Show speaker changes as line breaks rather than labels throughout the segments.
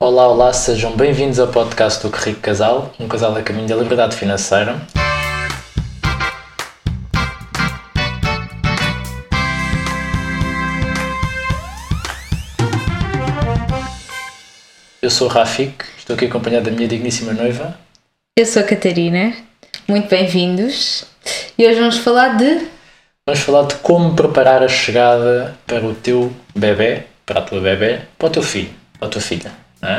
Olá, olá, sejam bem-vindos ao podcast do Que Rico Casal, um casal a caminho da liberdade financeira. Eu sou o Rafik, estou aqui acompanhado da minha digníssima noiva.
Eu sou a Catarina, muito bem-vindos. E hoje vamos falar de.
Vamos falar de como preparar a chegada para o teu bebê, para a tua bebê, para o teu filho, para a tua filha. É?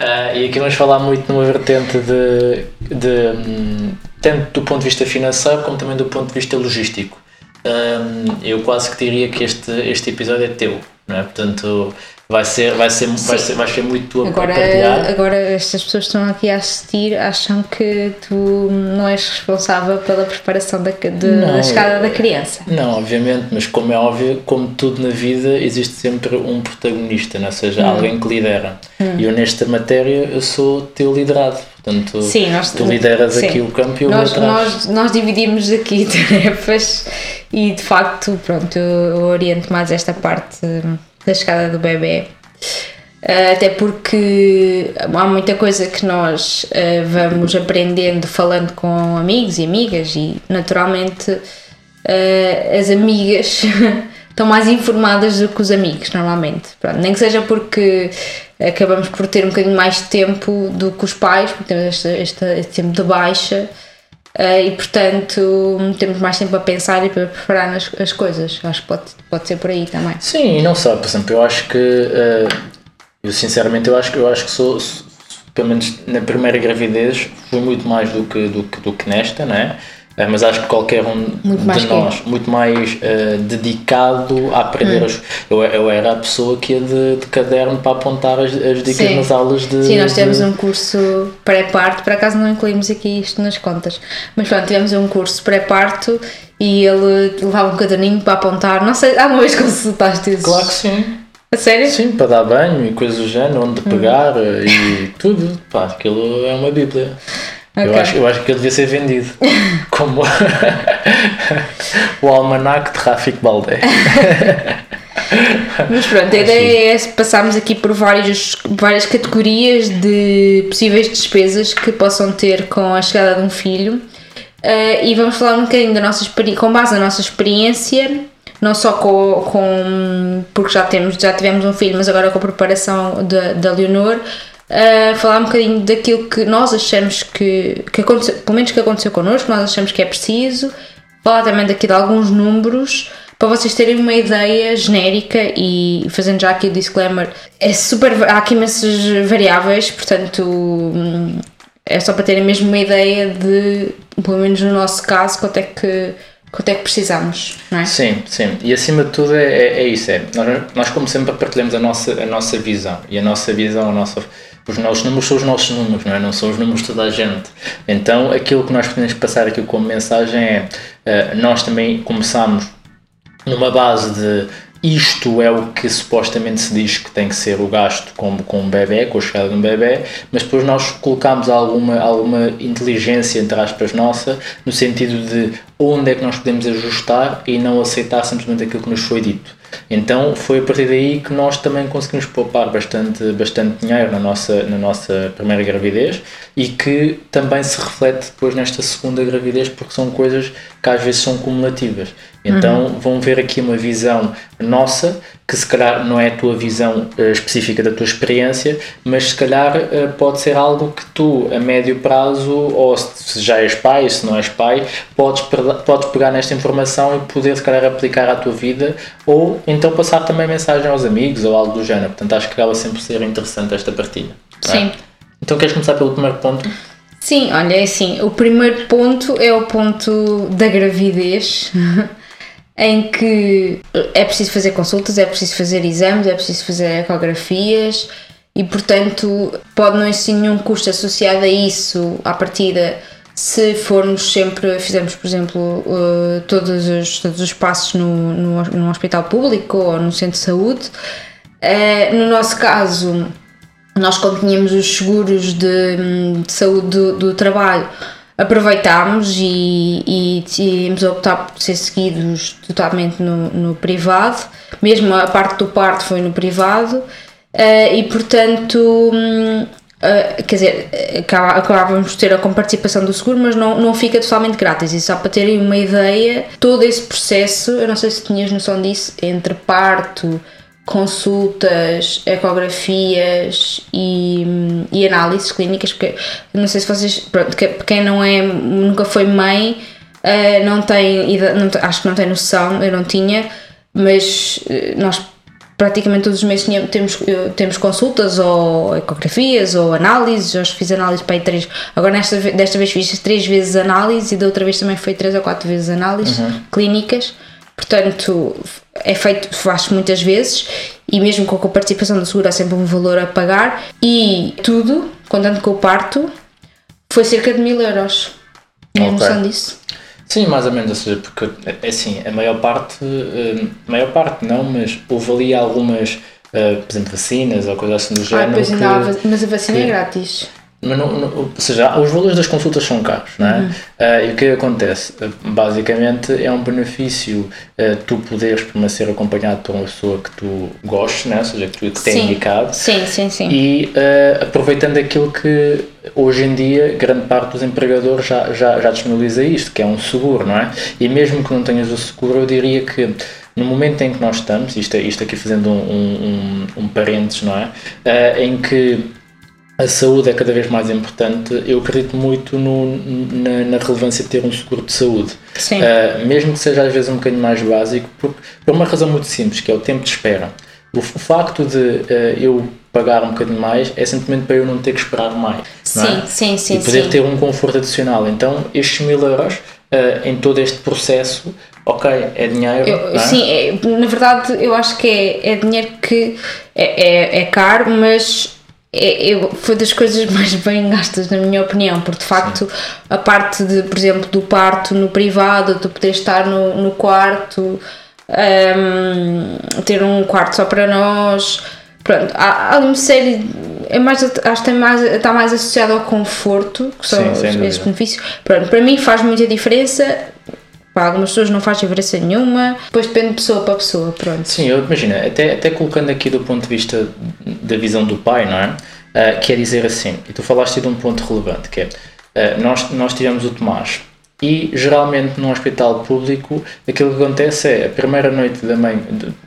Uh, e aqui vamos falar muito numa vertente de, de um, tanto do ponto de vista financeiro como também do ponto de vista logístico. Um, eu quase que diria que este, este episódio é teu, não é? Portanto, vai ser, vai ser, vai ser, vai ser muito tua
agora,
partilhar.
Agora, estas pessoas que estão aqui a assistir acham que tu não és responsável pela preparação da, de, não, da chegada da criança.
Não, obviamente, mas como é óbvio, como tudo na vida, existe sempre um protagonista, não? É? ou seja, hum. alguém que lidera. Hum. E eu, nesta matéria, eu sou teu liderado. Portanto, sim, nós, tu lideras sim. aqui o campo e eu
nós,
vou atrás.
Nós, nós dividimos aqui tarefas e, de facto, pronto, eu oriento mais esta parte da chegada do bebê. Uh, até porque há muita coisa que nós uh, vamos aprendendo falando com amigos e amigas, e naturalmente uh, as amigas estão mais informadas do que os amigos, normalmente. Pronto, nem que seja porque acabamos por ter um bocadinho mais de tempo do que os pais, porque temos este, este, este tempo de baixa. Uh, e portanto temos mais tempo a pensar e para preparar as, as coisas. Acho que pode, pode ser por aí também.
Sim, e não só, por exemplo, eu acho que uh, eu sinceramente eu acho, eu acho que sou, pelo menos na primeira gravidez, fui muito mais do que, do que, do que nesta, não é? É, mas acho que qualquer um de nós, muito mais uh, dedicado a aprender. Hum. As, eu, eu era a pessoa que ia de, de caderno para apontar as, as dicas Sim. nas aulas de.
Sim, nós tivemos de... um curso pré-parto, por acaso não incluímos aqui isto nas contas, mas pronto, tivemos um curso pré-parto e ele levava um caderninho para apontar. Não sei, há uma vez consultaste isso?
Claro que sim.
A sério?
Sim, para dar banho e coisas do género, onde pegar hum. e tudo. Pá, aquilo é uma bíblia. Okay. Eu, acho, eu acho que ele devia ser vendido como o almanac de Rafik Baldé.
Mas pronto, a ideia é passarmos aqui por várias, várias categorias de possíveis despesas que possam ter com a chegada de um filho uh, e vamos falar um bocadinho da nossa com base na nossa experiência, não só com, com porque já temos já tivemos um filho, mas agora com a preparação da Leonor, falar um bocadinho daquilo que nós achamos que, que aconteceu, pelo menos que aconteceu connosco, nós achamos que é preciso, falar também daqui de alguns números para vocês terem uma ideia genérica e fazendo já aqui o disclaimer, é super, há aqui imensas variáveis, portanto hum, é só para terem mesmo uma ideia de, pelo menos no nosso caso, quanto é que quanto é que precisamos, não é?
Sim, sim. E acima de tudo é, é, é isso. É. Nós, nós, como sempre, partilhamos a nossa, a nossa visão. E a nossa visão, a nossa os nossos números são os nossos números, não é? Não são os números de toda a gente. Então, aquilo que nós podemos passar aqui como mensagem é: uh, nós também começamos numa base de isto é o que supostamente se diz que tem que ser o gasto com, com um bebê, com a chegada de um bebê, mas depois nós colocamos alguma, alguma inteligência, entre aspas, nossa, no sentido de onde é que nós podemos ajustar e não aceitar simplesmente aquilo que nos foi dito. Então foi a partir daí que nós também conseguimos poupar bastante, bastante dinheiro na nossa, na nossa primeira gravidez e que também se reflete depois nesta segunda gravidez porque são coisas que às vezes são cumulativas. Então uhum. vão ver aqui uma visão nossa, que se calhar não é a tua visão uh, específica da tua experiência, mas se calhar uh, pode ser algo que tu, a médio prazo, ou se já és pai, se não és pai, podes, podes pegar nesta informação e poder se calhar aplicar à tua vida, ou então passar também mensagem aos amigos ou algo do género. Portanto, acho que acaba sempre ser interessante esta partilha. É?
Sim. É?
Então queres começar pelo primeiro ponto?
Sim, olha, é assim, o primeiro ponto é o ponto da gravidez. em que é preciso fazer consultas, é preciso fazer exames, é preciso fazer ecografias e, portanto, pode não existir nenhum custo associado a isso à partida se formos sempre, fizermos, por exemplo, uh, todos, os, todos os passos no, no, no, hospital público ou no centro de saúde. Uh, no nosso caso, nós, quando tínhamos os seguros de, de saúde do, do trabalho, aproveitámos e, e decidimos optar por ser seguidos totalmente no, no, privado. Mesmo a parte do parto foi no privado. Uh, e portanto, uh, quer dizer, acabávamos de ter a comparticipação do seguro, mas não, não fica totalmente grátis. E só para terem uma ideia, todo esse processo, eu não sei se tinhas noção disso, entre parto, consultas, ecografias e, hum, e análises clínicas, porque não sei se vocês, pronto, quem não é, nunca foi mãe, uh, não tem, não, acho que não tem noção, eu não tinha, mas nós praticamente todos os meses temos, temos consultas ou ecografias ou análises, já fiz análises para aí três, agora nesta, desta vez fiz três vezes análise e da outra vez também foi três ou quatro vezes análises uhum. clínicas, portanto é feito, faz muitas vezes e mesmo com a participação do seguro há sempre um valor a pagar e tudo, contando com o parto, foi cerca de mil euros. Tem okay. noção disso?
Sim, mais ou menos, ou seja, porque é assim, a maior parte, a eh, maior parte não, mas houve ali algumas, uh, por exemplo, vacinas ou coisas assim do género. Ah,
pois ainda que, mas a vacina é que, é grátis.
Mas não, não, ou seja, os valores das consultas são caros, não é? Uhum. Uh, e o que acontece? Basicamente é um benefício uh, tu poderes ser acompanhado por uma pessoa que tu gostes, não é? ou seja, que tu que tem indicado.
Sim, sim, sim.
E uh, aproveitando aquilo que hoje em dia grande parte dos empregadores já, já, já disponibiliza isto, que é um seguro, não é? E mesmo que não tenhas o seguro, eu diria que no momento em que nós estamos, isto, isto aqui fazendo um, um, um, um parênteses, não é? em que a saúde é cada vez mais importante, eu acredito muito no, na, na, relevância de ter um seguro de saúde.
Uh,
mesmo que seja às vezes um bocadinho mais básico, por, por uma razão muito simples, que é o tempo de espera. O, o facto de uh, eu pagar um bocadinho mais é simplesmente para eu não ter que esperar mais.
Sim,
é?
sim, sim.
E poder
sim.
ter um conforto adicional. Então, estes mil euros uh, em todo este processo, ok, é dinheiro.
Eu, é? Sim, é, na verdade, eu acho que é, é dinheiro que é, é, é caro, mas é, é, foi das coisas mais bem gastas, na minha opinião, porque de facto Sim. a parte de, por exemplo, do parto no privado, tu poder estar no, no quarto, um, ter um quarto só para nós, pronto, há, há uma série, é mais, acho que mais, está mais associado ao conforto, que são Sim, os, esses benefícios. Pronto, para mim faz muita diferença. Para algumas pessoas não faz diferença nenhuma, depois depende de pessoa para pessoa, pronto.
Sim, eu imagino, até, até colocando aqui do ponto de vista da visão do pai, não é? Uh, quer dizer assim, e tu falaste de um ponto relevante, que é, uh, nós, nós tivemos o Tomás, e geralmente no hospital público aquilo que acontece é a primeira noite da mãe,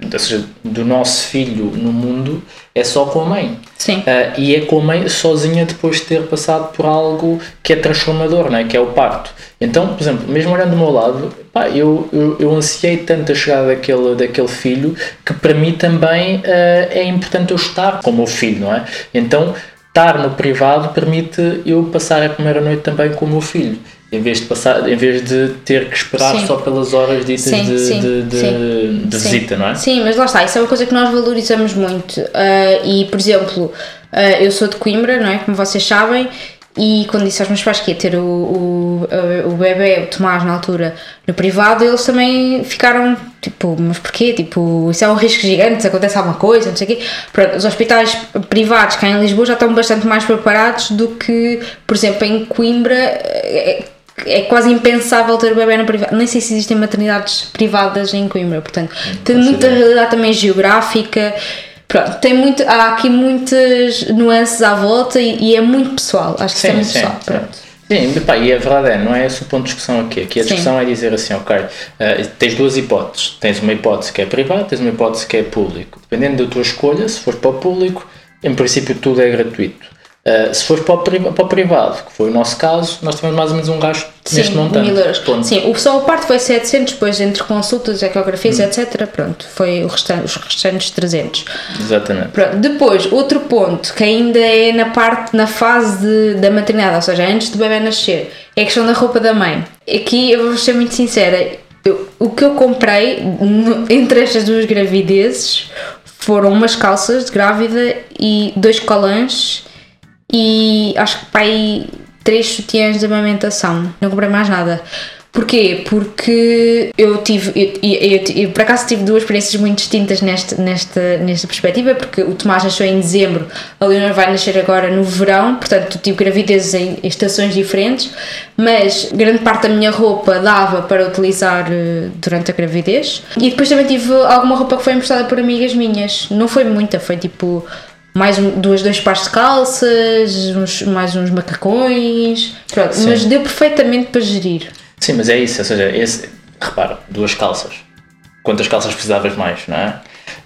ou seja, do nosso filho no mundo é só com a mãe.
Sim. Uh,
e é com a mãe sozinha depois de ter passado por algo que é transformador, não é? que é o parto. Então, por exemplo, mesmo olhando do meu lado, pá, eu, eu, eu ansiei tanto a chegada daquele, daquele filho que para mim também uh, é importante eu estar com o meu filho, não é? Então, estar no privado permite eu passar a primeira noite também com o meu filho em vez de passar, em vez de ter que esperar sim. só pelas horas ditas sim, de, sim, de, de, de visita, não é?
Sim, mas lá está, isso é uma coisa que nós valorizamos muito. Uh, e, por exemplo, uh, eu sou de Coimbra, não é? Como vocês sabem, e quando disse aos meus pais que ia ter o, o, o bebê, o Tomás, na altura, no privado, eles também ficaram tipo, mas porquê? Tipo, isso é um risco gigante, se acontece alguma coisa, não sei o quê. Pronto, os hospitais privados cá em Lisboa já estão bastante mais preparados do que, por exemplo, em Coimbra. É, é quase impensável ter o bebê na privada. Nem sei se existem maternidades privadas em Coimbra, portanto, tem muita realidade também geográfica. Pronto, tem muito, há aqui muitas nuances à volta e, e é muito pessoal. Acho que sim, é muito sim, pessoal. Sim. Pronto.
Sim, pá, e a verdade é, não é esse o ponto de discussão aqui. Aqui a discussão Sim. é dizer assim, ok, uh, tens duas hipóteses. Tens uma hipótese que é privada, tens uma hipótese que é público. Dependendo da tua escolha, se for para o público, em princípio tudo é gratuito. Uh, se fores para o, para o, privado, que foi o nosso caso, nós tivemos mais ou menos um gasto Sim, neste montante.
Mil euros. Ponto. Sim, o, só o parte foi 700, depois entre consultas, ecografias, hum. etc. Pronto, foi restante, os restantes 300.
Exatamente.
Pronto, depois, outro ponto que ainda é na parte, na fase de, da maternidade, ou seja, antes do bebê nascer, é a questão da roupa da mãe. Aqui eu vou ser muito sincera, eu, o que eu comprei no, entre estas duas gravidezes foram umas calças de grávida e dois colãs e acho que pai três sutiãs de amamentação. Não comprei mais nada. Porquê? Porque eu tive, eu, eu, eu, por acaso tive duas experiências muito distintas nesta, nesta, nesta perspectiva, porque o Tomás nasceu em dezembro, a Leonor vai nascer agora no verão, portanto tive gravidezes em estações diferentes, mas grande parte da minha roupa dava para utilizar eh, durante a gravidez. E depois também tive alguma roupa que foi emprestada por amigas minhas, não foi muita, foi tipo mais duas, dois pares de calças, uns, mais uns macacões. Pronto,
Sim.
mas deu perfeitamente para gerir.
Sim, mas é isso, ou seja, esse, repara, duas calças. Quantas calças precisavas mais, não é?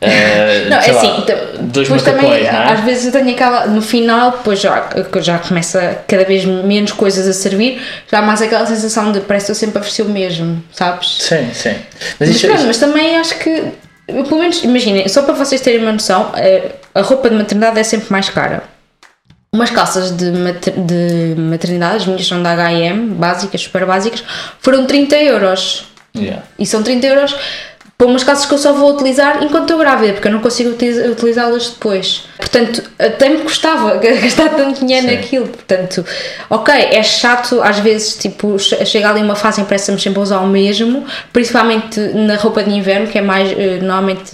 Eh,
Não, é
sei lá,
assim, então,
dois
depois também,
é?
às vezes eu tenho aquela, no final, depois já, já começa cada vez menos coisas a servir, já há mais aquela sensação de parece que eu sempre ofereci o mesmo, sabes?
Sim, sim. Mas
Mas,
isto,
pronto,
isto-
mas também acho que, pelo menos, imaginem, só para vocês terem uma noção, eh, a roupa de maternidade é sempre mais cara. Umas calças de, mater- de maternidade, as minhas são da H&M, básicas, super básicas, foram 30 euros.
yeah.
E são 30 euros para umas calças que eu só vou utilizar enquanto estou grávida, porque eu não consigo utilizá-las depois. Portanto, até me custava gastar tanto dinheiro
Sim.
naquilo. Portanto, ok, é chato, às vezes, tipo, che- chega ali uma fase em que parece-me sempre a usar o mesmo, principalmente na roupa de inverno, que é mais, eh, normalmente,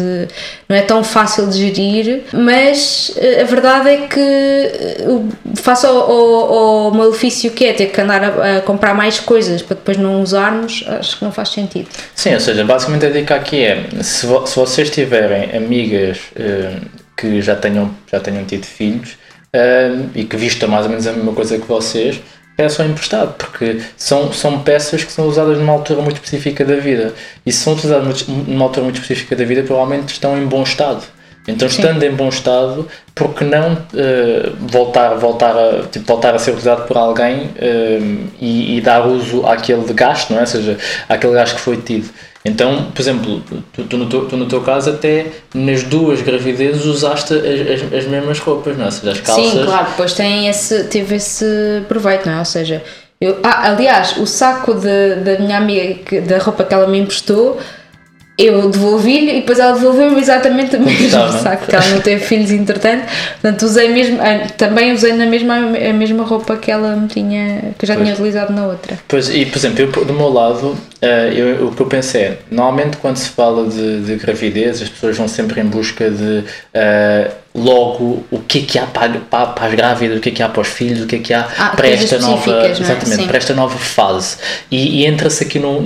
não é tão fácil de gerir, mas eh, a verdade é que eh, face ao, ao, malefício que é ter que andar a, a comprar mais coisas para depois não usarmos, acho que não faz sentido.
Sim, ou seja, basicamente a dica aqui é, se, vo- se vocês tiverem amigas eh, que já tenham, já tenham tido filhos e que vistam mais ou menos a mesma coisa que vocês, peçam emprestado, porque são, são peças que são usadas numa altura muito específica da vida. E se são muito- numa altura muito específica da vida, provavelmente estão em bom estado. Então, estando em bom estado, por que não eh, voltar, voltar, a, tipo, voltar a ser utilizado por alguém eh, e, e dar uso àquele gasto, não é? Ou seja, àquele gasto que foi tido. Então, por exemplo, tu, tu no, teu, tu no teu caso até nas duas gravidezes usaste as, as, as mesmas roupas, não é? Ou seja, as calças.
Sim, claro, depois tem esse, teve esse proveito, não é? Ou seja, eu, ah, aliás, o saco de, da minha amiga, da roupa que ela me emprestou, eu devolvi-lhe e depois ela devolveu-me exatamente mesmo
estava.
saco, que ela não teve filhos entretanto, portanto usei mesmo, ah, também usei na mesma, a mesma roupa que ela me tinha, que eu já
Pois.
tinha utilizado na outra.
Pois, e por exemplo, eu, do meu lado, eh, eu, o que eu pensei é, normalmente quando se fala de, de gravidez, as pessoas vão sempre em busca de eh, logo o que é que há para, para, para as grávidas, o que é que há para os filhos, o que é que há
Ah,
para esta nova,
é?
exatamente,
Sim.
para esta nova fase. E, e entra-se aqui num-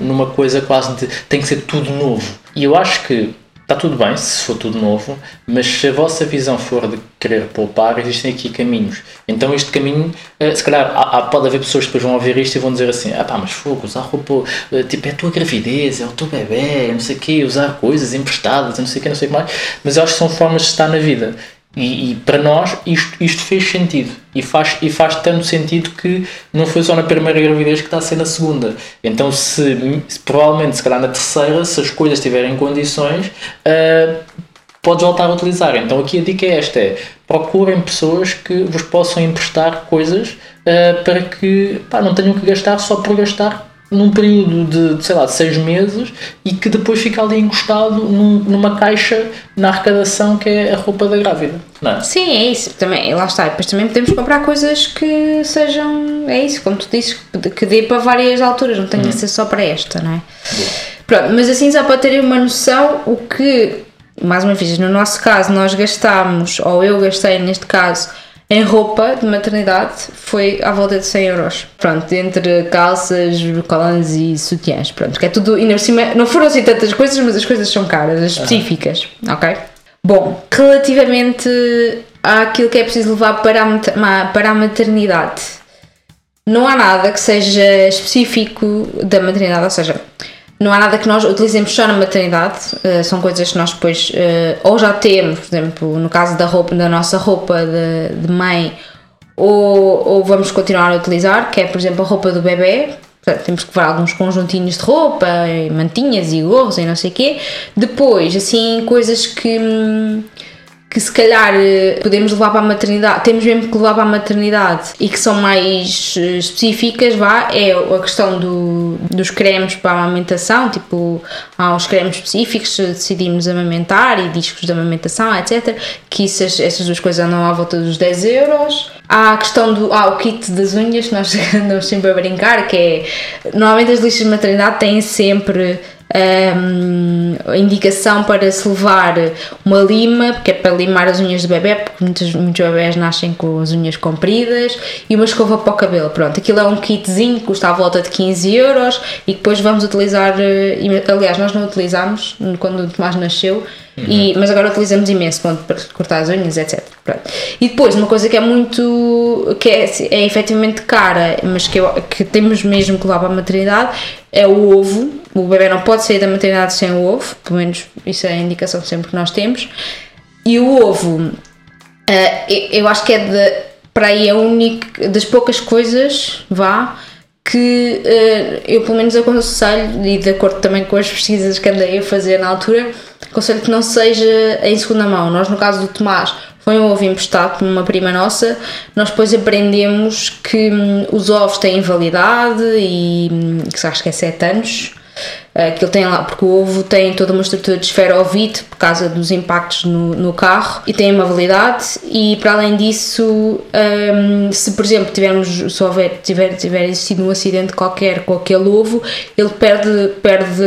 numa coisa quase de tem que ser tudo novo. E eu acho que Está tudo bem se for tudo novo, mas se a vossa visão for de querer poupar, existem aqui caminhos. Então este caminho, eh, se calhar há, pode haver pessoas que depois vão ouvir isto e vão dizer assim, ah pá, mas fogo, usar roupa, eh, tipo é a tua gravidez, é o teu bebê, não sei o quê, usar coisas emprestadas, não sei o quê, não sei o que mais, mas eu acho que são formas de estar na vida. E, e para nós isto, isto fez sentido e faz, e faz tanto sentido que não foi só na primeira gravidez que está a ser na segunda. Então, se, se provavelmente, se calhar na terceira, se as coisas tiverem condições, ah, podes voltar a utilizar. Então, aqui a dica é esta: é, procurem pessoas que vos possam emprestar coisas ah, para que pá, não tenham que gastar só por gastar num período de, sei lá, de seis meses e que depois fica ali encostado num- numa caixa na arrecadação que é a roupa da grávida. Não é?
Sim, é isso. Também, lá está. Depois também podemos comprar coisas que sejam. É isso, como tu dizes, que- dê para várias alturas, não tem que ser só para esta, não é? Pronto, mas assim só para terem uma noção, o que, mais uma vez, no nosso caso, nós gastámos, ou eu gastei neste caso, em roupa de maternidade foi à volta de 100 euros. Pronto, entre calças, colãs e sutiãs. Pronto, que é tudo, ainda por cima, não foram assim tantas coisas, mas as coisas são caras, as específicas, ok? Bom, relativamente àquilo que é preciso levar para a, para a maternidade, não há nada que seja específico da maternidade, ou seja, não há nada que nós utilizemos só na maternidade, eh, são coisas que nós depois eh, ou já temos, por exemplo, no caso da roupa, da nossa roupa de, de mãe, ou, ou vamos continuar a utilizar, que é, por exemplo, a roupa do bebê. Portanto, temos que levar alguns conjuntinhos de roupa, e mantinhas e gorros e não sei o quê. Depois, assim, coisas que, hum, que se calhar eh, podemos levar para a maternidade, temos mesmo que levar para a maternidade e que são mais eh, específicas, vá, é a questão do, dos cremes para a amamentação, tipo, há os cremes específicos se decidimos amamentar e discos de amamentação, etc. Que isso, essas duas coisas andam à volta dos 10 euros. Há a questão do ah, o kit das unhas, que nós andamos sempre a brincar, que é normalmente as listas de maternidade têm sempre um, a indicação para se levar uma lima, porque é para limar as unhas do bebê, porque muitos, muitos bebés nascem com as unhas compridas, e uma escova para o cabelo. Pronto, aquilo é um kitzinho que custa à volta de 15 euros e depois vamos utilizar. eh, Aliás, nós não utilizámos quando o Tomás nasceu. E, mas agora utilizamos imenso pronto, para cortar as unhas, etc. Pronto. E depois, uma coisa que é muito. que é, é efetivamente cara, mas que, eu, que temos mesmo que levar para a maternidade, é o ovo. O bebê não pode sair da maternidade sem o ovo, pelo menos isso é a indicação sempre que nós temos. E o ovo, eh, eu- acho que é de, para aí a única, das poucas coisas, vá, que eh, eu pelo menos aconselho, e de acordo também com as pesquisas que andei a fazer na altura, aconselho que não seja em segunda mão. Nós, no caso do Tomás, foi um ovo emprestado por uma prima nossa, nós depois aprendemos que hum, os ovos têm validade e hum, que acho que é 7 anos. Que ele tem lá, porque o ovo tem toda uma estrutura de esferovite por causa dos impactos no, no carro e tem uma validade. E para além disso um, se por exemplo tivermos se houver tiver, tiver existido um acidente qualquer com aquele ovo ele perde, perde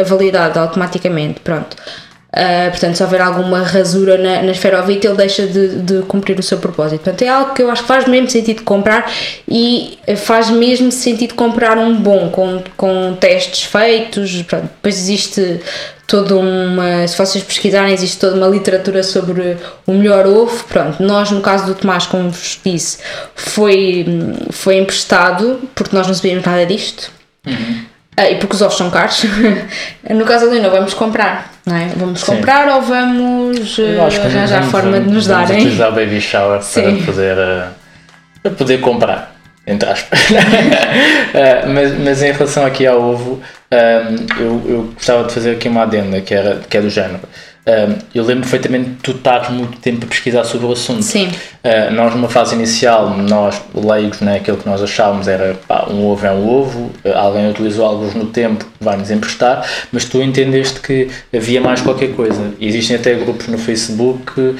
a validade automaticamente pronto Uh, portanto, se houver alguma rasura na, na esferovite, ele deixa de, de cumprir o seu propósito. Portanto, é algo que eu acho que faz mesmo sentido comprar e faz mesmo sentido comprar um bom, com, com testes feitos. Pronto. Depois existe toda uma. Se vocês pesquisarem, existe toda uma literatura sobre o melhor ovo. Pronto, nós, no caso do Tomás, como vos disse, foi, foi emprestado, porque nós não sabíamos nada disto. Ah, e porque os ovos são caros. no caso da Lina, vamos comprar, não é? Vamos
Sim.
comprar ou vamos
que
arranjar
vamos-
forma de nos
vamos
darem?
utilizar o baby shower para
Sim.
poder, eh, para poder comprar, entre aspas. Eh, mas, mas em relação aqui ao ovo, eu, eu gostava de fazer aqui uma adenda que, era, que é do género. Eu lembro perfeitamente de tu estares muito tempo a pesquisar sobre o assunto.
Sim.
Uh, nós numa fase inicial, nós leigos, né, aquilo que nós achávamos era pá, um ovo é um ovo, uh, alguém utilizou alguns no tempo, vai-nos emprestar, mas tu entendeste que havia mais qualquer coisa. Existem até grupos no Facebook uh,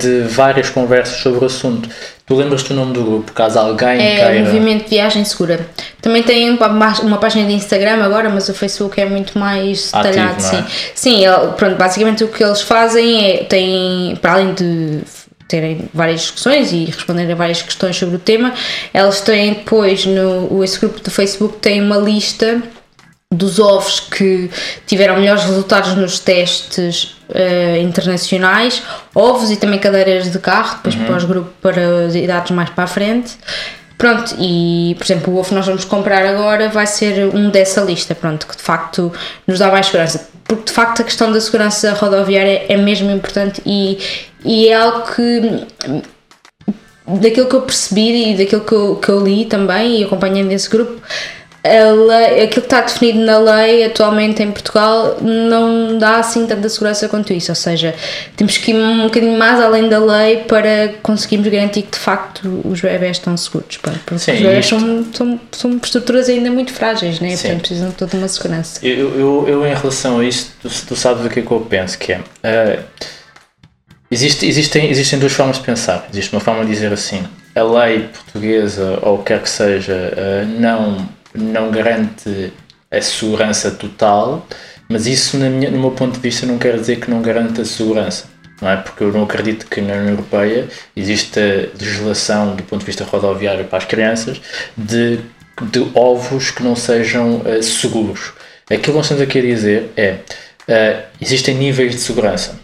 de várias conversas sobre o assunto. Tu lembras-te o nome do grupo, caso alguém
É
queira...
o Movimento Viagem Segura. Também tem uma, página de Instagram agora, mas o Facebook é muito mais
Ativo,
detalhado.
não é?
sim, sim pronto, basicamente o que eles fazem é, têm, para além de terem várias discussões e responderem a várias questões sobre o tema, eles têm depois, no, esse grupo do Facebook tem uma lista dos ovos que tiveram melhores resultados nos testes eh, internacionais, ovos e também cadeiras de carro, depois para os grupos para as idades mais para a frente. Pronto, e por exemplo, o ovo que nós vamos comprar agora vai ser um dessa lista, pronto, que de facto nos dá mais segurança. Porque de facto a questão da segurança rodoviária é mesmo importante e, e é algo que daquilo que eu percebi e daquilo que eu, que eu li também e acompanhando esse grupo, a lei, aquilo que está definido na lei atualmente em Portugal não dá assim tanta segurança quanto isso, ou seja, temos que ir um bocadinho mais além da lei para conseguirmos garantir que de facto os bebés estão seguros, pá, porque
Sim,
os bebés
isto-
são, são, são estruturas ainda muito frágeis, né?
Sim.
portanto precisam de toda uma segurança.
Eu, eu, eu, em relação a isso, tu, tu sabes o que é que eu penso, que é... eh, existe, existem, existem duas formas de pensar. Existe uma forma de dizer assim, a lei portuguesa, ou o que quer que seja, eh, não, não garante a segurança total, mas isso, minha, no meu ponto de vista, não quer dizer que não garante a segurança. Não é? Porque eu não acredito que na União Europeia exista legislação do ponto de vista rodoviário para as crianças de, de ovos que não sejam eh, seguros. Aquilo que nós estamos aqui a dizer é eh, existem níveis de segurança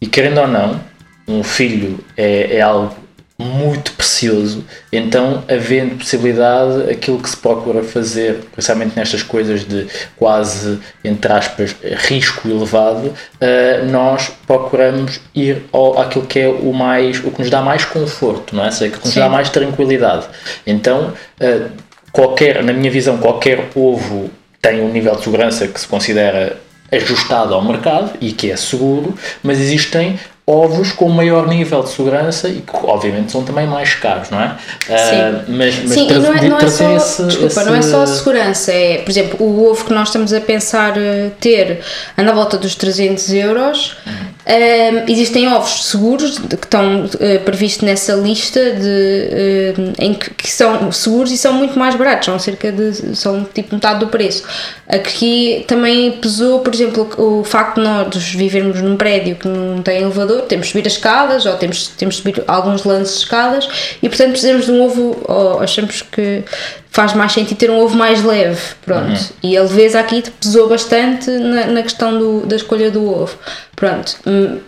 e querendo ou não, um filho é, é algo muito precioso, então havendo possibilidade, aquilo que se procura fazer, principalmente nestas coisas de quase, entre aspas, risco elevado, eh, nós procuramos ir ao, àquilo que é o mais, o que nos dá mais conforto, não é? Seja, que nos
Sim.
dá mais tranquilidade. Então, eh, qualquer, na minha visão, qualquer ovo tem um nível de segurança que se considera ajustado ao mercado e que é seguro, mas existem ovos com maior nível de segurança e que obviamente são também mais caros, não é? Ah, mas mas
Sim, e
tra-
não é, não é só,
esse-
desculpa, não é só a segurança, é, por exemplo, o ovo que nós estamos a pensar eh, ter anda à volta dos 300 euros. Eh, existem ovos seguros que estão eh, previstos nessa lista de, eh, em que, que são seguros e são muito mais baratos, são cerca de são tipo metade do preço. Aqui também pesou, por exemplo, o facto de nós vivermos num prédio que não tem elevador, temos de subir as escadas ou temos, temos de subir alguns lances de escadas e, portanto, precisamos de um ovo, ou achamos que faz mais sentido ter um ovo mais leve, pronto. Uhum. E a leveza aqui pesou bastante na, na questão do, da escolha do ovo, pronto. Hum,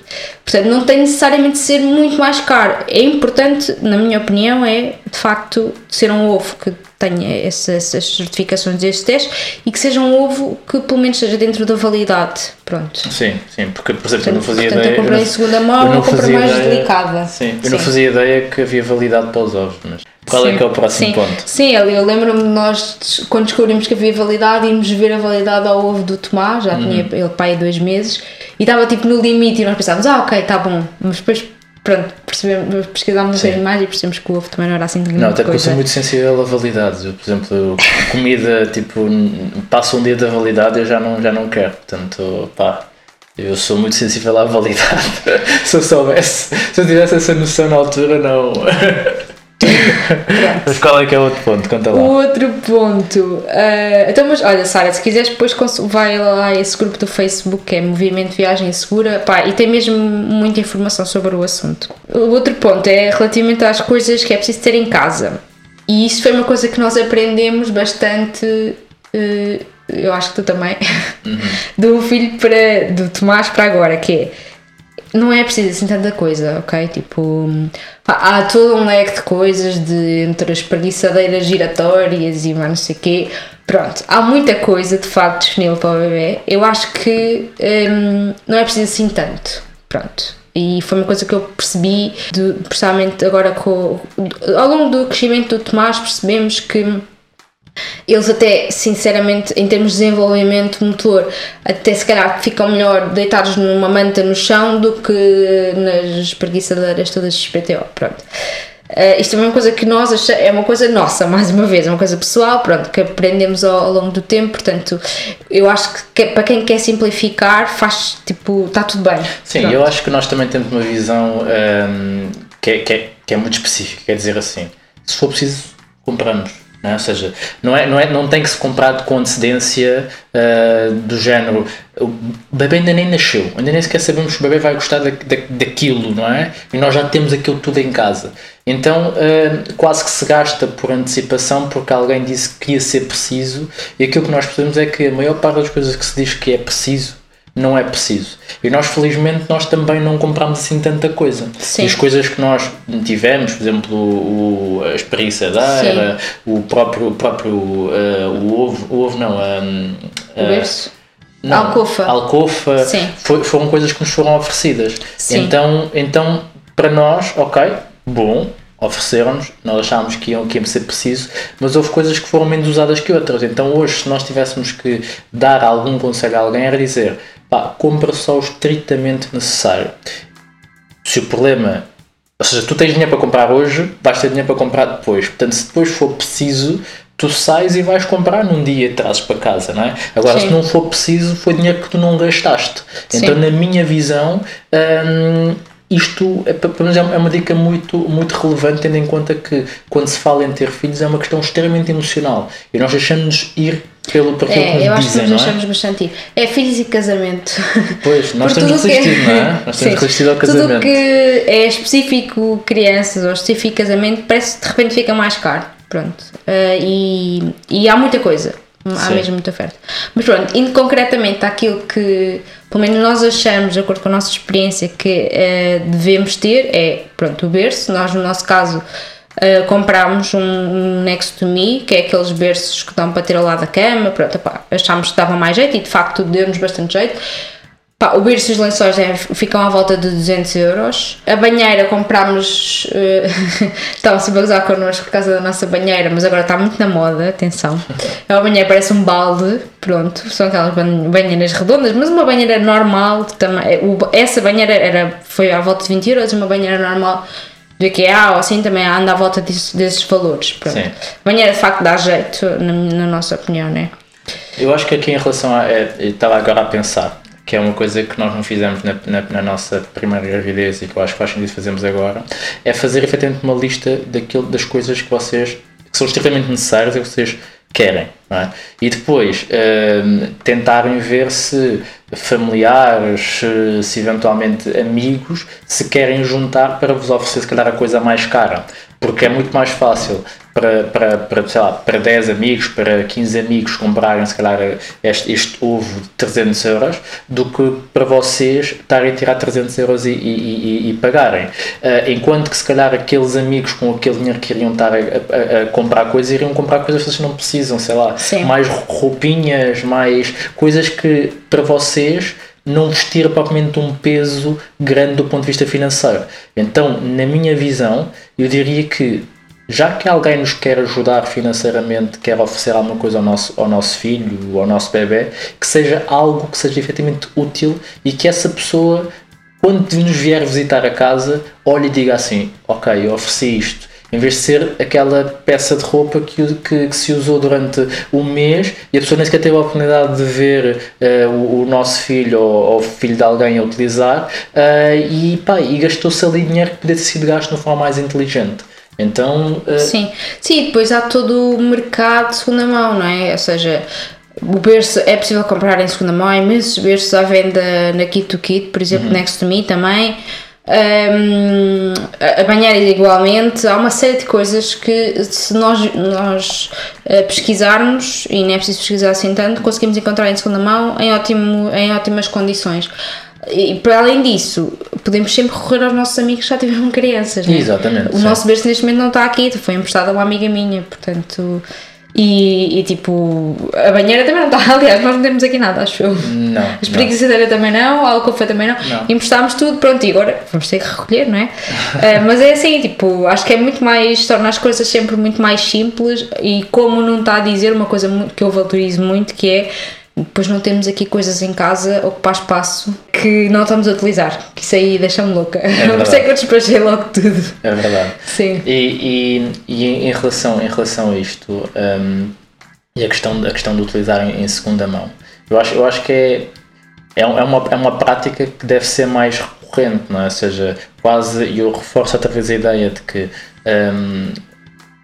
portanto, não tem necessariamente de ser muito mais caro. É importante, na minha opinião, é de facto ser um ovo que tenha essas, essas certificações destes testes e que seja um ovo que pelo menos seja dentro da validade, pronto.
Sim, sim, porque por exemplo portanto, eu não fazia portanto,
ideia... eu comprei em segunda mão, eu comprei mais ideia, delicada.
Sim, eu sim. não fazia ideia que havia validade para os ovos, mas... Qual é sim, é que é o próximo
sim.
ponto?
Sim, eu lembro-me de nós, quando descobrimos que havia validade, íamos ver a validade ao ovo do Tomás, já uhum. tinha ele pai dois meses, e estava tipo no limite, e nós pensávamos, ah, ok, está bom, mas depois pronto, percebemos, pesquisámos um mais e percebemos que o ovo também não era assim de
Não, até porque eu sou muito sensível a validades. Eu, por exemplo, comida, tipo, passa um dia da validade eu já não, já não quero. Portanto, pá, eu sou muito sensível à validade. se eu soubesse, se eu tivesse essa noção na altura, não. mas qual é que é o outro ponto? Conta lá.
O outro ponto. Uh, então, mas olha, Sara, se quiseres, depois vai lá a esse grupo do Facebook que é Movimento Viagem Segura pá, e tem mesmo muita informação sobre o assunto. O outro ponto é relativamente às coisas que é preciso ter em casa. E isso foi uma coisa que nós aprendemos bastante. Uh, eu acho que tu também, uhum. do filho para, do Tomás para agora, que é não é preciso assim tanta coisa, ok? Tipo, há todo um leque de coisas de entre as preguiçadeiras giratórias e mais não sei o quê. Pronto, há muita coisa de facto disponível para o bebê. Eu acho que hum, não é preciso assim tanto. Pronto. E foi uma coisa que eu percebi, de, precisamente agora com. Ao longo do crescimento do Tomás, percebemos que eles até, sinceramente, em termos de desenvolvimento motor, até se calhar ficam melhor deitados numa manta no chão do que nas espreguiçadeiras todas de XPTO, pronto. Uh, isto é uma coisa que nós achamos, é uma coisa nossa, mais uma vez, é uma coisa pessoal, pronto, que aprendemos ao, ao longo do tempo, portanto, eu acho que, que, para quem quer simplificar, faz, tipo, está tudo bem.
Sim, pronto. eu acho que nós também temos uma visão um, ehm, que, é, que, é, que é muito específica, quer dizer assim, se for preciso, compramos não é? Ou seja, não, é, não, é, não tem que se comprar com antecedência uh, do género. O bebê ainda nem nasceu, ainda nem sequer sabemos se o bebê vai gostar da, da, daquilo, não é? E nós já temos aquilo tudo em casa. Então, uh, quase que se gasta por antecipação porque alguém disse que ia ser preciso, e aquilo que nós percebemos é que a maior parte das coisas que se diz que é preciso não é preciso. E nós, felizmente, nós também não compramos assim tanta coisa. Sim. E as coisas que nós tivemos, por exemplo, o, a espreguiçadeira, o próprio, o, próprio uh, o ovo, o ovo não, um,
o berço. Não, alcofa.
Alcofa, Sim. Foi, foram coisas que nos foram oferecidas. Sim. Então, então, para nós, ok, bom, ofereceram-nos, nós achámos que iam, que ia ser preciso, mas houve coisas que foram menos usadas que outras. Então hoje, se nós tivéssemos que dar algum conselho a alguém, era dizer, pá, compra só o estritamente necessário. Se o problema, ou seja, tu tens dinheiro para comprar hoje, vais ter dinheiro para comprar depois. Portanto, se depois for preciso, tu sais e vais comprar num dia e trazes para casa, não é? Agora, Sim. se não for preciso, foi dinheiro que tu não gastaste. Sim. Então, na minha visão, hum, isto é, é uma dica muito, muito relevante, tendo em conta que quando se fala em ter filhos é uma questão extremamente emocional e nós deixamos ir pelo perfil
é,
nos
eu
acho dizem,
que nós deixamos é? bastante ir. É filhos e casamento.
Pois, nós temos resistido, que... não é? Nós temos resistido ao casamento.
Tudo que é específico crianças ou específico casamento parece que de repente fica mais caro. Pronto. Uh, e, e há muita coisa. Há Sim. mesmo muita oferta. Mas pronto, indo concretamente àquilo que pelo menos nós achamos, de acordo com a nossa experiência, que uh, devemos ter, é pronto, o berço. Nós, no nosso caso, uh, comprámos um, um Next to Me, que é aqueles berços que dão para ter ao lado da cama. Pronto, achámos que dava mais jeito e de facto deu-nos bastante jeito. Pá, o berço e os lençóis é, ficam à volta de 200 euros. A banheira comprámos. Uh, estavam sempre a usar connosco por causa da nossa banheira, mas agora está muito na moda, atenção. É uma banheira parece um balde, pronto, são aquelas banheiras redondas, mas uma banheira normal também. É, essa banheira era, foi à volta de 20 euros, uma banheira normal do IKEA ou assim também anda à volta disso, desses valores. Pronto. Sim. Banheira de facto dá jeito, na, na nossa opinião, né?
Eu acho que aqui em relação a. É, estava agora a pensar que é uma coisa que nós não fizemos na, na, na, nossa primeira gravidez e que eu acho que faz sentido fazermos agora, é fazer efetivamente uma lista daquilo, das coisas que vocês que são extremamente necessárias e que vocês querem. É? E depois uh, tentarem ver se familiares, se eventualmente amigos, se querem juntar para vos oferecer se calhar a coisa mais cara. Porque é muito mais fácil para, para, para, sei lá, para 10 amigos, para 15 amigos comprarem se calhar este, este ovo de 300 euros do que para vocês estarem a tirar 300 euros e, e, e, e pagarem. Uh, enquanto que se calhar aqueles amigos com aquele dinheiro que iriam estar a, a, a comprar coisas, iriam comprar coisas que vocês não precisam, sei lá, Sim. mais roupinhas, mais coisas que para vocês não vos tira propriamente um peso grande do ponto de vista financeiro. Então, na minha visão, eu diria que já que alguém nos quer ajudar financeiramente, quer oferecer alguma coisa ao nosso, ao nosso filho, ao nosso bebê, que seja algo que seja efetivamente útil e que essa pessoa, quando nos vier visitar a casa, olhe e diga assim: Ok, eu ofereci isto. Em vez de ser aquela peça de roupa que, que, que se usou durante um mês e a pessoa nem sequer teve a oportunidade de ver uh, o, o, nosso filho ou, o filho de alguém a utilizar uh, e, e gastou-se ali dinheiro que podia ter sido gasto de uma forma mais inteligente. Então.
Uh... Sim, sim, depois há todo o mercado de segunda mão, não é? Ou seja, o berço é possível comprar em segunda mão, há imensos berços à venda na Kit to Kit, por exemplo, uhum. Next to Me também. Um, a banheiras igualmente, há uma série de coisas que se nós, nós uh, pesquisarmos, e nem é preciso pesquisar assim tanto, conseguimos encontrar em segunda mão em, ótimo, em ótimas condições. E para além disso, podemos sempre recorrer aos nossos amigos que já tiveram crianças. Né?
Exatamente.
O sim. nosso berço neste momento não está aqui, foi emprestado a uma amiga minha, portanto. E, e, tipo, a banheira também não está. Aliás, nós não temos aqui nada, acho eu.
Não. A
espreguiçadeira também não, a alcofa também não. não. Emprestámos tudo, pronto, e agora vamos ter que recolher, não é? uh, mas é assim, tipo, acho que é muito mais. torna as coisas sempre muito mais simples e como não está a dizer uma coisa que eu valorizo muito, que é depois não temos aqui coisas em casa ocupar espaço que não estamos a utilizar, que isso aí deixa-me louca. É Por isso é que eu despachei logo tudo.
É verdade.
Sim.
E, e, e em, relação, em relação a isto, um, e a questão, a questão de utilizar em, em, segunda mão, eu acho, eu acho que é, é, uma, é uma prática que deve ser mais recorrente, não é? Ou seja, quase, e eu reforço outra vez a ideia de que um,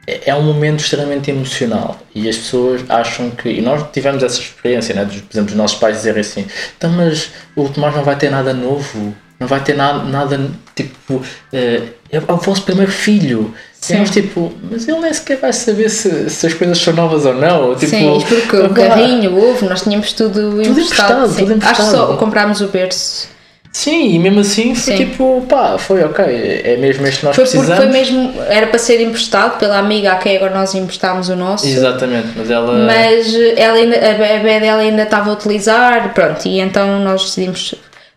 é, é um momento extremamente emocional e as pessoas acham que. E nós tivemos essa experiência, né? Dos, por exemplo, os nossos pais dizerem assim: então, mas o Tomás não vai ter nada novo, não vai ter nada, nada tipo. É, é o vosso primeiro filho. Sim. E nós, tipo, mas ele nem sequer vai saber se, se as coisas são novas ou não. Tipo,
sim, porque o carrinho, o ovo, nós tínhamos tudo, tudo emprestado.
emprestado, tudo emprestado.
Acho que só comprámos o berço
Sim, e mesmo assim foi Sim. tipo, pá, foi ok, é mesmo este que nós foi precisamos.
Foi mesmo, era para ser emprestado pela amiga a quem agora nós emprestámos o nosso.
Exatamente, mas ela.
Mas ela ainda, a bebê dela ainda estava a utilizar, pronto, e então nós decidimos,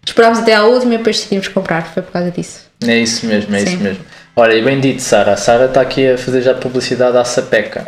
esperámos até à última e depois decidimos comprar, foi por causa disso.
É isso mesmo, é Sim. isso mesmo. Olha, e bem dito, Sara. A Sara está aqui a fazer já publicidade à Sapeca,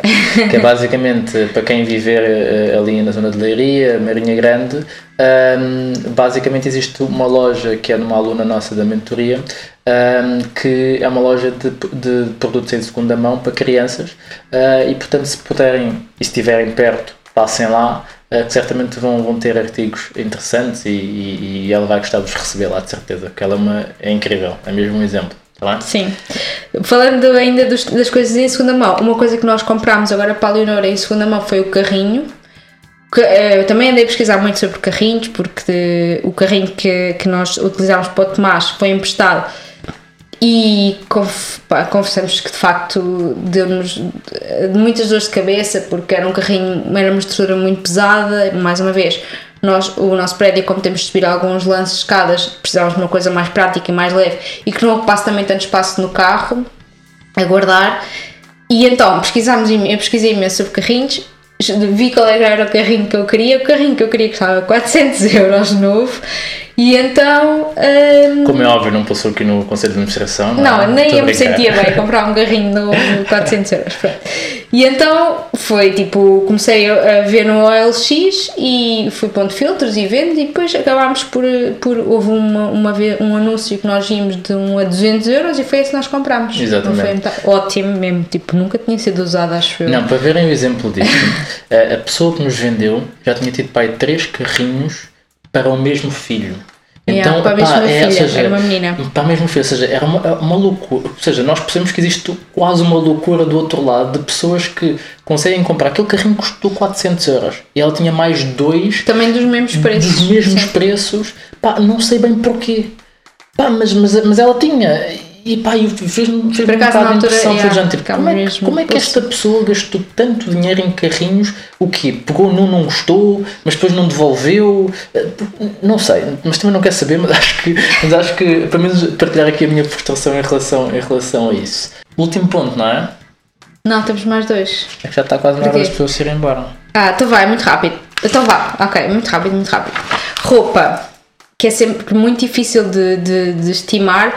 que é basicamente para quem viver uh, ali na zona de Leiria, Marinha Grande. Um, basicamente existe uma loja que é numa aluna nossa da mentoria, um, que é uma loja de, de produtos em segunda mão para crianças. Uh, e portanto, se puderem e estiverem perto, passem lá, uh, que certamente vão, vão ter artigos interessantes e, e, e ela vai gostar de vos receber lá, de certeza, porque ela é, uma, é incrível, é mesmo um exemplo. Tá
Sim. Falando ainda dos, das coisas em segunda mão, uma coisa que nós comprámos agora para a Leonora em segunda mão foi o carrinho. Que, uh, também andei a pesquisar muito sobre carrinhos, porque o carrinho que, que nós utilizámos para o Tomás foi emprestado e conf, pá, confessamos que de facto deu-nos muitas dores de cabeça porque era um carrinho, era uma estrutura muito pesada, mais uma vez nós, o nosso prédio, como temos de subir alguns lances escadas, precisávamos de uma coisa mais prática e mais leve e que não ocupasse também tanto espaço no carro a guardar. E então pesquisámos, eu pesquisei imenso sobre carrinhos, vi qual era o carrinho que eu queria. O carrinho que eu queria custava 400 euros novo e então. Um,
Como é óbvio, não passou aqui no Conselho de Administração.
Não, não nem eu me sentia bem comprar um carrinho de 400 euros. Pronto. E então foi tipo, comecei a ver no OLX e fui pondo filtros e vendo e depois acabámos por. por houve uma, uma vez, um anúncio que nós vimos de 1 a 200 euros e foi esse que nós comprámos.
Exatamente.
Foi ótimo mesmo, tipo, nunca tinha sido usado, acho eu.
Não, para verem o exemplo disso, a, a pessoa que nos vendeu já tinha tido pai três carrinhos para o mesmo filho.
Yeah,
Então,
para a mesma
pá, é,
filha,
seja,
era uma menina.
Para a mesma filha, ou seja, era uma, uma loucura. Ou seja, nós percebemos que existe quase uma loucura do outro lado de pessoas que conseguem comprar. Aquele carrinho custou 400 euros e ela tinha mais dois
Também dos mesmos preços.
dos mesmos
sim.
preços. Pá, não sei bem porquê. Pá, mas, mas, mas ela tinha. E pá, eu fez-me fez um de
altura,
impressão.
yeah,
foi tipo, como, é, como é que esta pessoa gastou tanto dinheiro em carrinhos? O quê? Pegou num, não gostou, mas depois não devolveu? Eh, Não sei, mas também não quero saber, mas acho que, mas acho que pelo menos partilhar aqui a minha frustração em relação, em relação a isso. Último ponto, não é?
Não, temos mais dois.
É que já está quase na hora das pessoas se irem embora.
Ah, então vai, muito rápido. Então vá, ok, muito rápido, muito rápido. Roupa, que é sempre muito difícil de, de, de estimar.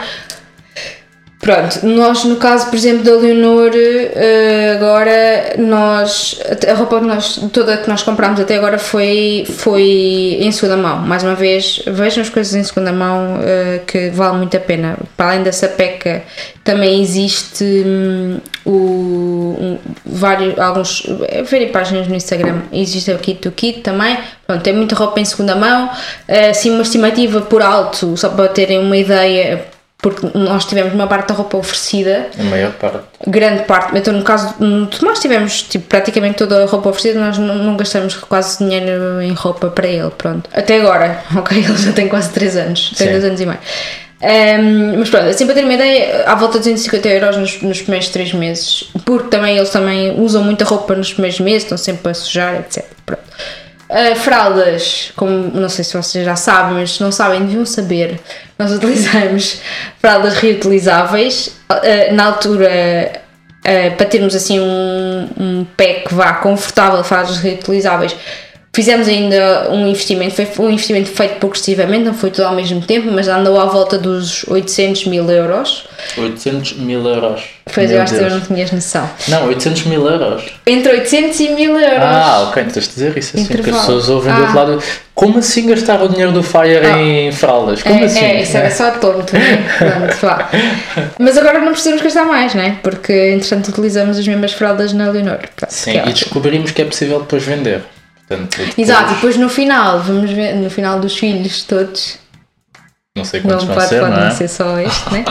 Pronto, nós no caso, por exemplo, da Leonor, eh, agora nós, a roupa que nós, toda que nós comprámos até agora foi, foi em segunda mão. Mais uma vez, vejam as coisas em segunda mão eh, que vale muito a pena. Para além dessa peca, também existe hum, o, um, vários, alguns, eh, verem páginas no Instagram, existe o Kit to Kit também. Pronto, tem muita roupa em segunda mão. Assim, uma estimativa por alto, só para terem uma ideia, porque nós tivemos uma parte da roupa oferecida,
A maior parte.
grande parte, então no caso no Tomás tivemos tipo, praticamente toda a roupa oferecida, nós não, não gastamos quase dinheiro em roupa para ele, pronto. Até agora, ok, ele já tem quase 3 anos, tem
Sim.
2 anos e meio. Ehm, mas pronto, assim para ter uma ideia, à volta de 250 euros nos, nos primeiros 3 meses, porque também eles também usam muita roupa nos primeiros meses, estão sempre a sujar, etc. Pronto. Uh, fraldas, como não sei se vocês já sabem, mas se não sabem, deviam saber. Nós utilizamos fraldas reutilizáveis. Uh, na altura, uh, para termos assim um, um que vá confortável, fraldas reutilizáveis, fizemos ainda um investimento. Foi um investimento feito progressivamente, não foi tudo ao mesmo tempo, mas andou à volta dos 800 mil euros.
800 mil euros.
Pois
Meu
eu acho que
Deus.
eu não tinhas noção.
Não, 800 mil euros.
Entre 800 e 1000 euros.
Ah, ok, então tens de dizer isso assim, porque as
Intervalo.
pessoas ouvem do
Ah.
outro lado. Como assim gastar o dinheiro do Fire em fraldas? Como
é,
assim?
É, isso era só tonto, né? Pronto. Mas agora não precisamos gastar mais, né? Porque entretanto utilizamos as mesmas fraldas na Leonor. Pronto,
Sim,
que é
e
ótimo.
descobrimos que é possível depois vender. Portanto, depois-
Exato, e depois no final, vamos ver, no final dos filhos todos,
Não sei
não
quantos vão
pode,
ser,
pode
não
não
é?
ser só este, né?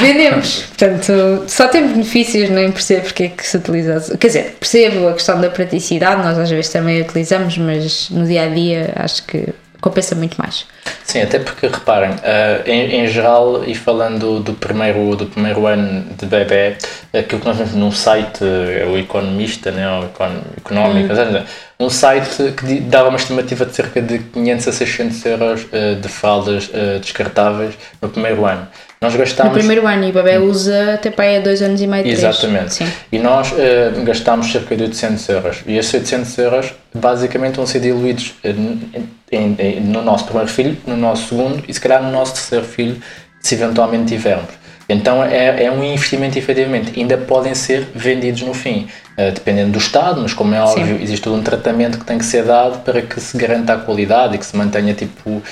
Vendemos. Portanto, só tem benefícios, nem percebo porque é que se utiliza. Quer dizer, percebo a questão da praticidade, nós às vezes também a utilizamos, mas no dia a dia acho que compensa muito mais.
Sim, até porque reparem, ah, em, em geral, e falando do primeiro, do primeiro ano de bebê, aquilo que nós vemos num site, é o Economista, né, o Econ- Económico, seja, um site que dava uma estimativa de cerca de 500 a 600 euros ah, de fraldas ah, descartáveis no primeiro ano. Nós
No
gastámos.
primeiro ano, e o bebê usa até para aí há dois anos e meio, três.
Exatamente.
Sim.
E nós eh, gastámos cerca de 800 euros. E esses 800 euros basicamente vão ser diluídos eh, em- em- no nosso primeiro filho, no nosso segundo e se calhar no nosso terceiro filho, se eventualmente tivermos. Então é, é um investimento efetivamente. Ainda podem ser vendidos no fim, eh, dependendo do estado, mas como é óbvio, existe todo um tratamento que tem que ser dado para que se garanta a qualidade e que se mantenha tipo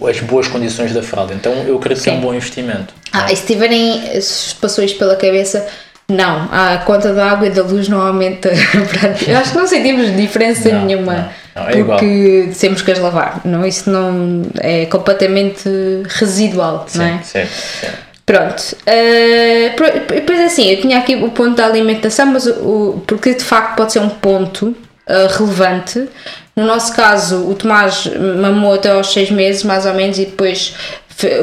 o- as boas condições da fralda. Então eu creio que é um bom investimento.
Ah, e se tiverem, se passou isto pela cabeça, não, a conta da água e da luz não aumenta. Eu acho que não sentimos diferença
Não,
nenhuma.
não. Não, é igual.
porque temos que as lavar. Não, isso não é completamente residual, não é?
Sim, sim.
Pronto. pro- depois assim, eu tinha aqui o ponto da alimentação, mas o, porque de facto pode ser um ponto eh, relevante. No nosso caso, o Tomás mamou até aos 6 meses, mais ou menos, e depois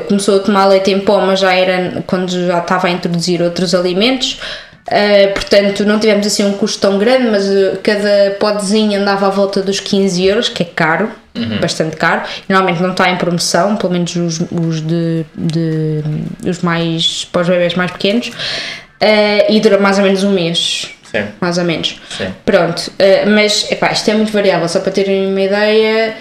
começou a tomar leite em pó, mas já era quando já estava a introduzir outros alimentos. Eh, portanto, não tivemos assim um custo tão grande, mas eh, cada podezinho andava à volta dos 15 euros, que é caro, bastante caro. Normalmente não está em promoção, pelo menos os, os de, de- os mais para os bebés mais pequenos. Eh, e dura mais ou menos um mês,
Sim,
mais ou menos.
sim.
Pronto, mas epá, isto é muito variável, só para terem uma ideia.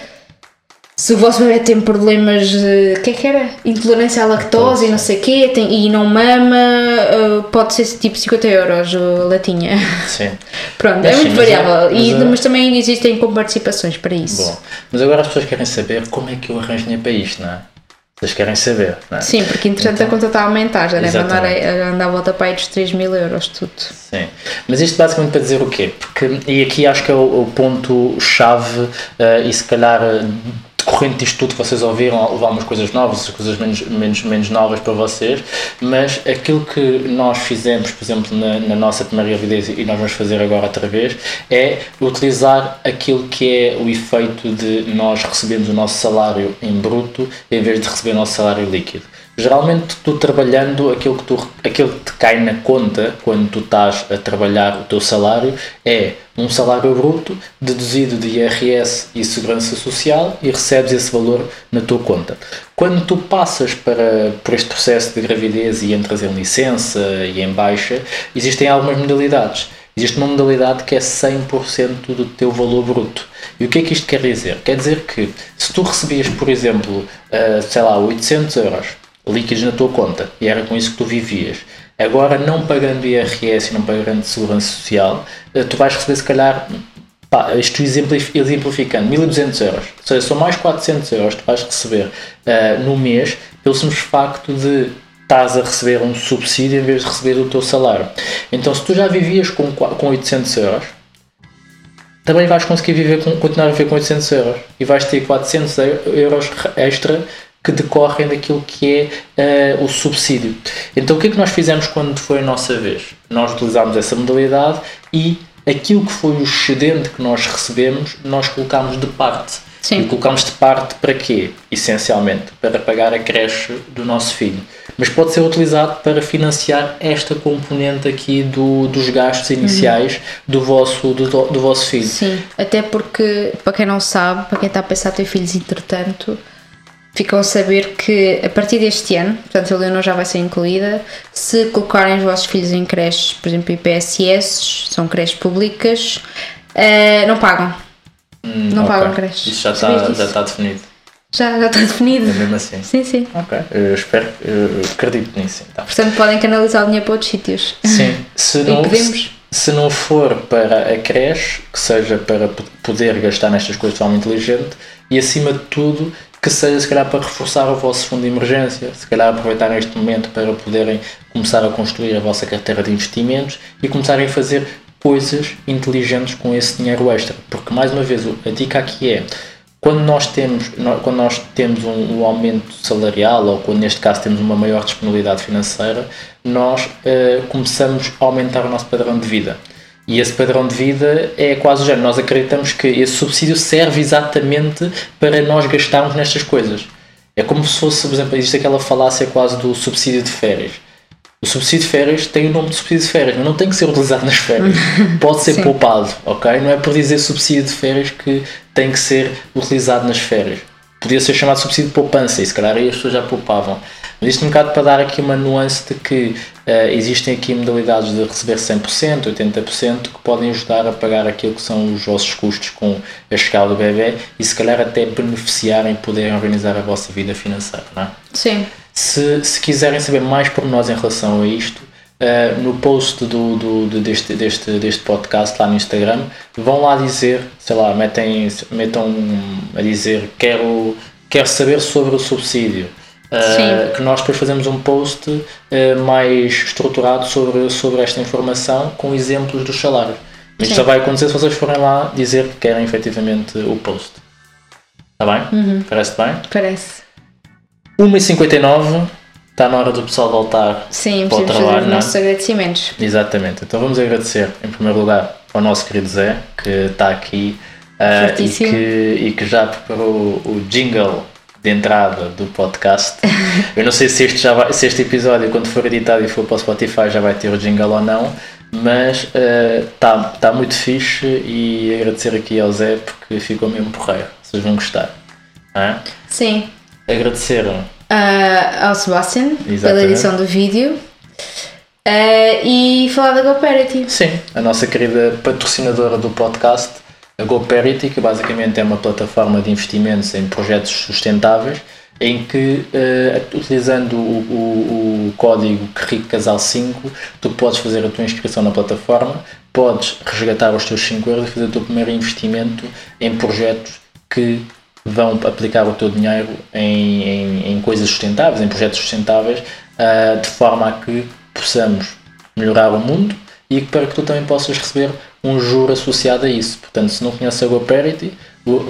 Se o vosso bebê tem problemas de. O que é que era? Intolerância à lactose e não sei o quê, tem, e não mama, eh, pode ser tipo 50 euros a latinha.
sim.
Pronto,
Mas
é
sim,
muito
mas é-
variável. e,
mas é-
mas também existem comparticipações para isso.
Bom, mas agora as pessoas querem saber como é que eu arranjo dinheiro para isto, não é? Vocês querem saber, não é?
Sim, porque entretanto a conta está a aumentar, já deve andar a, andar à volta para aí dos 3 mil euros, tudo.
Sim. Mas isto basicamente para dizer o quê? Porque, e aqui acho que é o, o ponto-chave, eh, e se calhar eh, decorrente disto tudo que vocês ouviram, levar umas coisas novas, coisas menos, menos, menos novas para vocês, mas aquilo que nós fizemos, por exemplo, na, na nossa primeira gravidez e nós vamos fazer agora outra vez, é utilizar aquilo que é o efeito de nós recebermos o nosso salário em bruto em vez de receber o nosso salário líquido. Geralmente tu trabalhando, aquilo que, tu, aquilo que te cai na conta quando tu estás a trabalhar o teu salário é um salário bruto deduzido de IRS e Segurança Social e recebes esse valor na tua conta. Quando tu passas para, por este processo de gravidez e entras em licença e em baixa, existem algumas modalidades. Existe uma modalidade que é 100% do teu valor bruto. E o que é que isto quer dizer? Quer dizer que se tu recebias, por exemplo, uh, sei lá, 800 euros líquidos na tua conta e era com isso que tu vivias. Agora, não pagando IRS e não pagando Segurança Social, eh, tu vais receber se calhar, pá, isto exemplificando, 1200 euros. Ou seja, são mais 400 euros que tu vais receber uh, no mês pelo simples facto de estás a receber um subsídio em vez de receber o teu salário. Então, se tu já vivias com, com 800 euros, também vais conseguir viver com, continuar a viver com 800 euros e vais ter 400 euros extra que decorrem daquilo que é uh, o subsídio. Então o que é que nós fizemos quando foi a nossa vez? Nós utilizámos essa modalidade e aquilo que foi o excedente que nós recebemos, nós colocámos de parte. Sim. E colocámos de parte para quê? Essencialmente, para pagar a creche do nosso filho. Mas pode ser utilizado para financiar esta componente aqui do, dos gastos iniciais uhum. do, vosso, do, do vosso filho.
Sim, até porque, para quem não sabe, para quem está a pensar ter filhos entretanto, ficam a saber que a partir deste ano, portanto a Leonor já vai ser incluída, se colocarem os vossos filhos em creches, por exemplo, IPSS, são creches públicas, uh, não pagam.
Hum, não okay. pagam creches. Isso já está, já está definido.
Já, já está definido.
É mesmo assim?
Sim, sim.
Ok, eu espero, eu acredito nisso. Então.
Portanto, podem canalizar o dinheiro para outros sítios.
Sim, se não, se, se não for para a creche, que seja para poder gastar nestas coisas de forma inteligente e, acima de tudo, que seja se calhar para reforçar o vosso fundo de emergência, se calhar aproveitar este momento para poderem começar a construir a vossa carteira de investimentos e começarem a fazer coisas inteligentes com esse dinheiro extra. Porque mais uma vez a dica aqui é quando nós temos, quando nós temos um, um aumento salarial ou quando neste caso temos uma maior disponibilidade financeira, nós uh, começamos a aumentar o nosso padrão de vida. E esse padrão de vida é quase o género. Nós acreditamos que esse subsídio serve exatamente para nós gastarmos nestas coisas. É como se fosse, por exemplo, existe aquela falácia quase do subsídio de férias. O subsídio de férias tem o nome de subsídio de férias, mas não tem que ser utilizado nas férias. Pode ser poupado, ok? Não é por dizer subsídio de férias que tem que ser utilizado nas férias. Podia ser chamado subsídio de poupança e se calhar aí as pessoas já poupavam. Mas isto é um bocado para dar aqui uma nuance de que uh, existem aqui modalidades de receber 100%, 80% que podem ajudar a pagar aquilo que são os vossos custos com a chegada do bebê e se calhar até beneficiarem poderem organizar a vossa vida financeira, não é?
Sim.
Se, se quiserem saber mais por nós em relação a isto, uh, no post do, do, do, deste, deste, deste podcast lá no Instagram, vão lá dizer, sei lá, metem, metam a dizer quero, quero saber sobre o subsídio Uh, que nós depois fazemos um post uh, mais estruturado sobre, sobre esta informação com exemplos dos salários. Isto só vai acontecer se vocês forem lá dizer que querem efetivamente o post. Está bem?
Uhum.
Parece bem?
Parece.
1h59 está na hora do pessoal voltar
Sim, para o trabalho. Fazer os é? nossos agradecimentos.
Exatamente. Então vamos agradecer em primeiro lugar ao nosso querido Zé que está aqui uh, e, que, e que já preparou o jingle de entrada do podcast. Eu não sei se este, já vai, se este episódio, quando for editado e for para o Spotify, já vai ter o jingle ou não, mas está uh, tá muito fixe e agradecer aqui ao Zé porque ficou mesmo porreiro. Vocês vão gostar. É?
Sim.
Agradecer uh,
ao Sebastian Exatamente. pela edição do vídeo. Uh, e falar da GoParity.
Sim, a nossa querida patrocinadora do podcast a GoParity, que basicamente é uma plataforma de investimentos em projetos sustentáveis, em que, uh, utilizando o, o, o código CRICCASAL5, tu podes fazer a tua inscrição na plataforma, podes resgatar os teus 5 euros e fazer o teu primeiro investimento em projetos que vão aplicar o teu dinheiro em, em, em coisas sustentáveis, em projetos sustentáveis, uh, de forma a que possamos melhorar o mundo e para que tu também possas receber um juro associado a isso. Portanto, se não conheces a GoParity,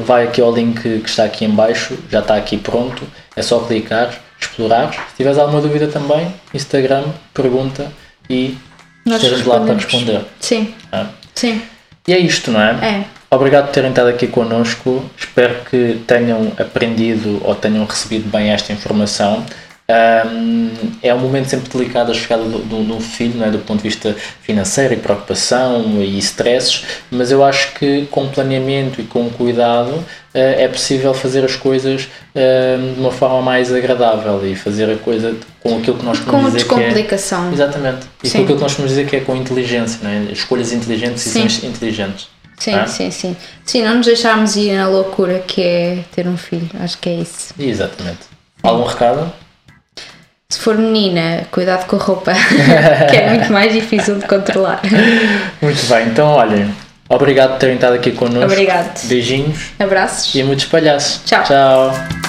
vai aqui ao link que está aqui em baixo, já está aqui pronto, é só clicar, explorar. Se tiveres alguma dúvida também, Instagram, pergunta e estejas lá para responder.
Sim. É? Sim.
E é isto, não é?
É.
Obrigado por terem estado aqui connosco. Espero que tenham aprendido ou tenham recebido bem esta informação. Um, é um momento sempre delicado a chegada de um filho, é? do ponto de vista financeiro e preocupação e stresses, mas eu acho que com planeamento e com cuidado uh, é possível fazer as coisas uh, de uma forma mais agradável e fazer a coisa com aquilo que nós
podemos dizer que é.
Exatamente. E sim. com aquilo que nós podemos dizer que é com inteligência, não é? escolhas inteligentes e decisões inteligentes.
Sim, ah? sim, sim. Sim, não nos deixarmos ir na loucura que é ter um filho. Acho que é isso.
Exatamente. Algum recado?
Se for menina, cuidado com a roupa, que é muito mais difícil de controlar.
Muito bem, então olhem, obrigado por terem estado aqui connosco.
Obrigado.
Beijinhos.
Abraços.
E muitos palhaços.
Tchau.
Tchau.